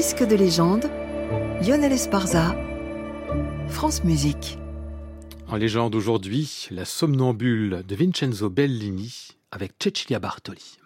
Disque de légende, Lionel Esparza, France Musique. En légende aujourd'hui, la somnambule de Vincenzo Bellini avec Cecilia Bartoli.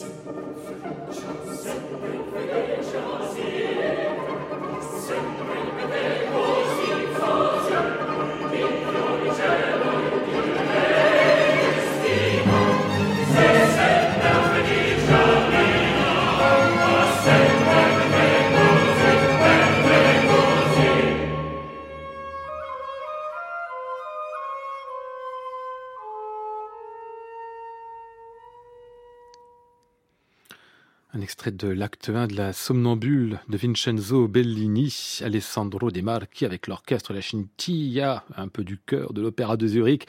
Sempre fece così, sempre fece così. Un extrait de l'acte 1 de la Somnambule de Vincenzo Bellini, Alessandro De Marchi avec l'orchestre La Scintilla, un peu du chœur de l'Opéra de Zurich.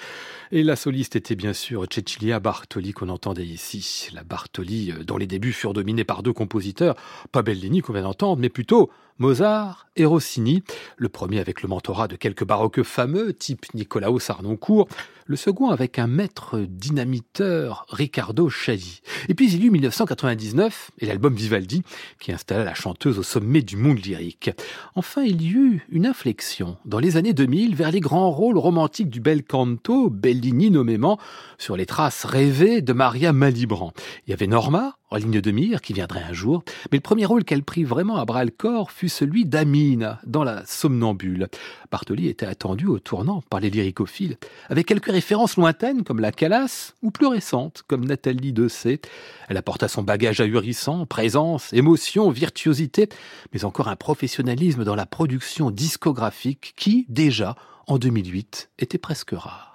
Et la soliste était bien sûr Cecilia Bartoli qu'on entendait ici. La Bartoli euh, dont les débuts furent dominés par deux compositeurs, pas Bellini qu'on vient d'entendre, mais plutôt Mozart et Rossini, le premier avec le mentorat de quelques baroques fameux, type Niccolao Sarnoncourt, le second avec un maître dynamiteur, Riccardo Chailly. Et puis il y eut 1999 et l'album Vivaldi, qui installa la chanteuse au sommet du monde lyrique. Enfin, il y eut une inflexion dans les années 2000 vers les grands rôles romantiques du bel canto, Bellini nommément, sur les traces rêvées de Maria Malibran. Il y avait Norma, en ligne de mire, qui viendrait un jour, mais le premier rôle qu'elle prit vraiment à bras le corps fut celui d'Amine dans La Somnambule. Bartoli était attendu au tournant par les lyricophiles, avec quelques références lointaines comme la Calas, ou plus récentes comme Nathalie Dessay. Elle apporta son bagage ahurissant, présence, émotion, virtuosité, mais encore un professionnalisme dans la production discographique qui, déjà, en 2008, était presque rare.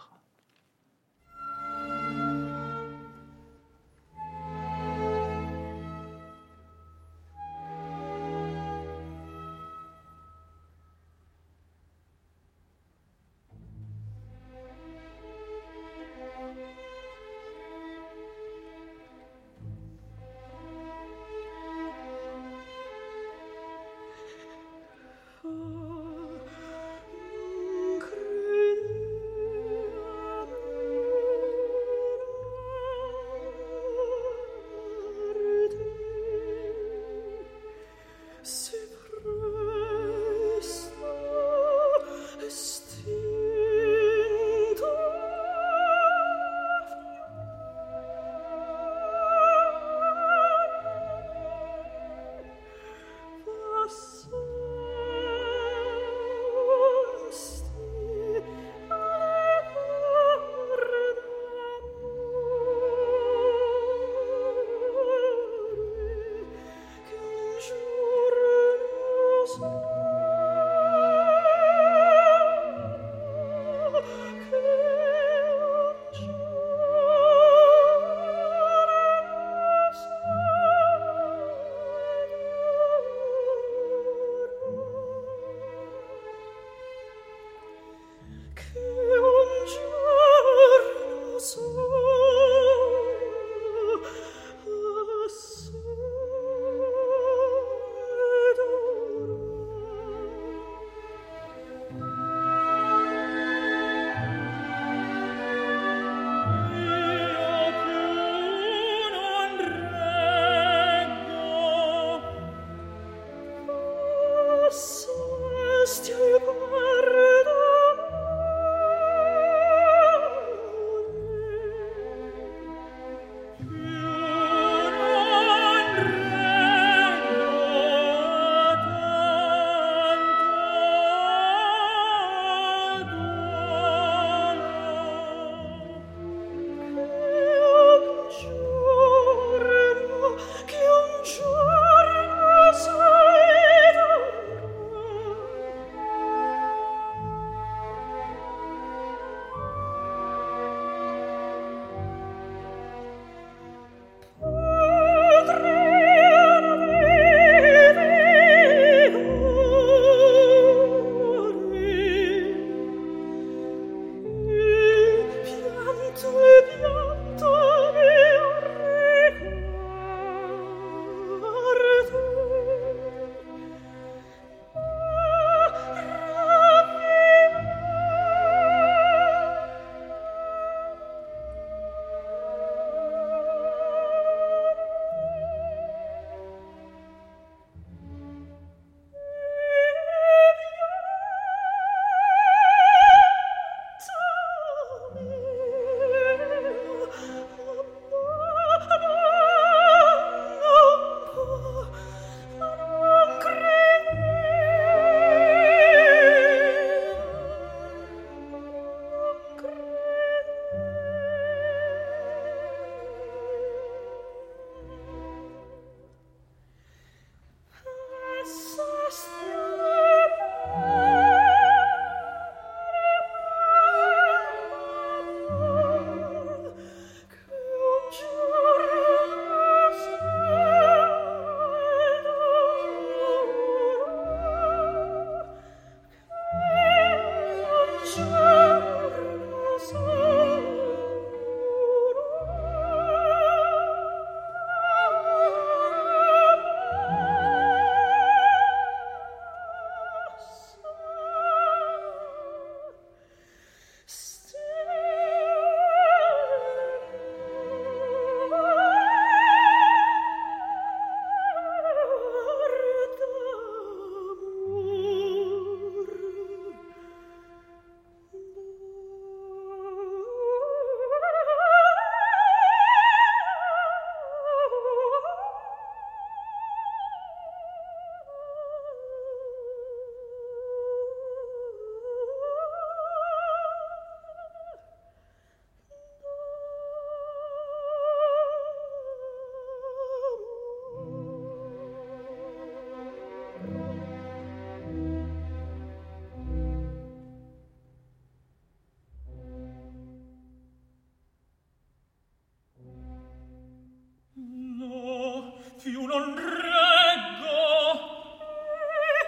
più non reggo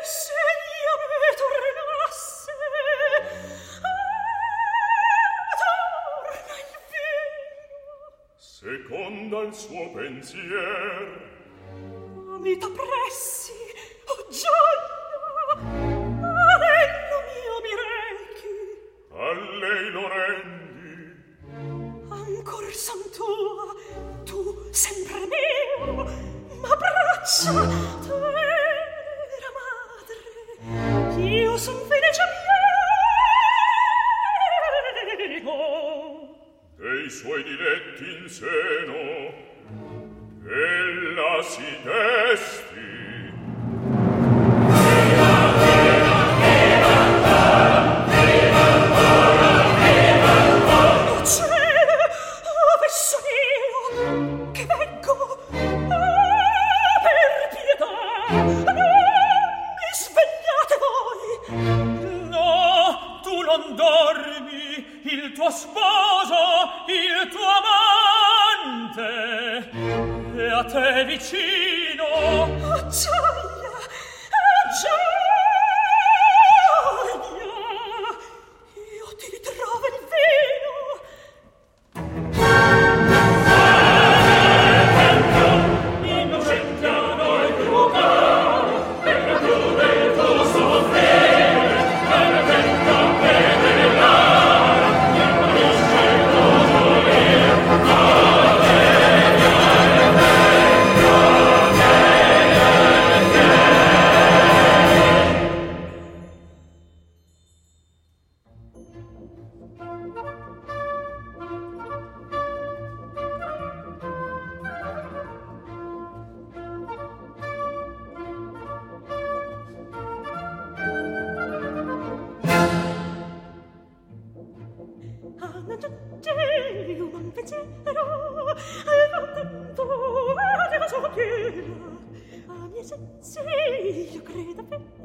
se io me tornasse ah, torna il vino. Seconda il suo pensier. Oh, Amita pressi o oh gioia. Anello mio mi rechi. A lei lo rendi. Ancor son tua tu sempre mio ma braccia, mm. terra madre, io son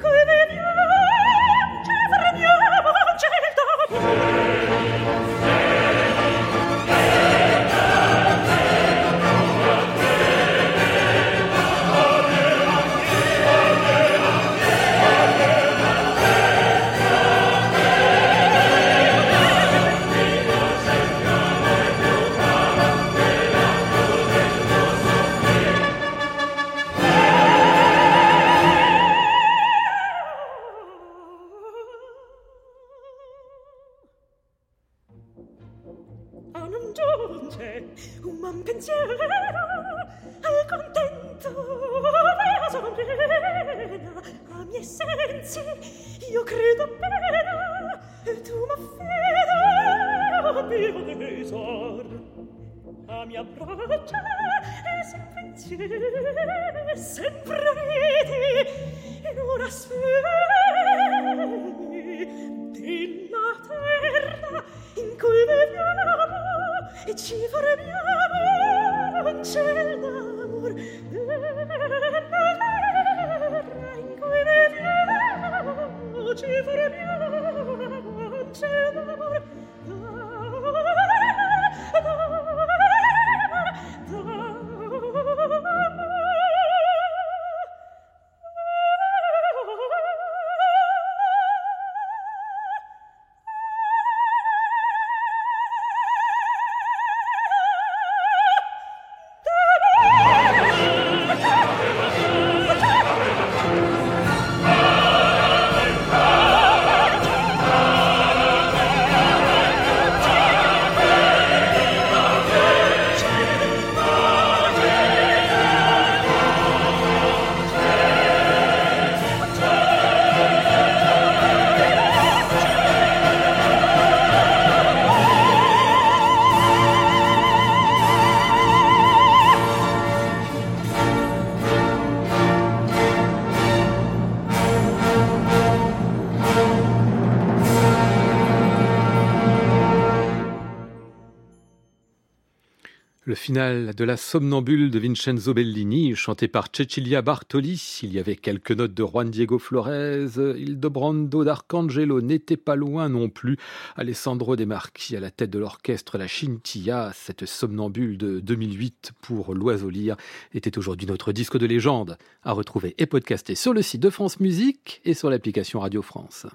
cui viviamo ci formiamo c'è a mia braccia e sempre insieme sempre uniti in una spegni della terra in cui viviamo e ci formiamo c'è l'amor della terra in cui viviamo ci formiamo Le final de la somnambule de Vincenzo Bellini, chanté par Cecilia Bartoli. Il y avait quelques notes de Juan Diego Flores. Ildebrando d'Arcangelo n'était pas loin non plus. Alessandro De Marchi à la tête de l'orchestre La Scintilla. Cette somnambule de 2008 pour l'oiseau lire était aujourd'hui notre disque de légende à retrouver et podcaster sur le site de France Musique et sur l'application Radio France.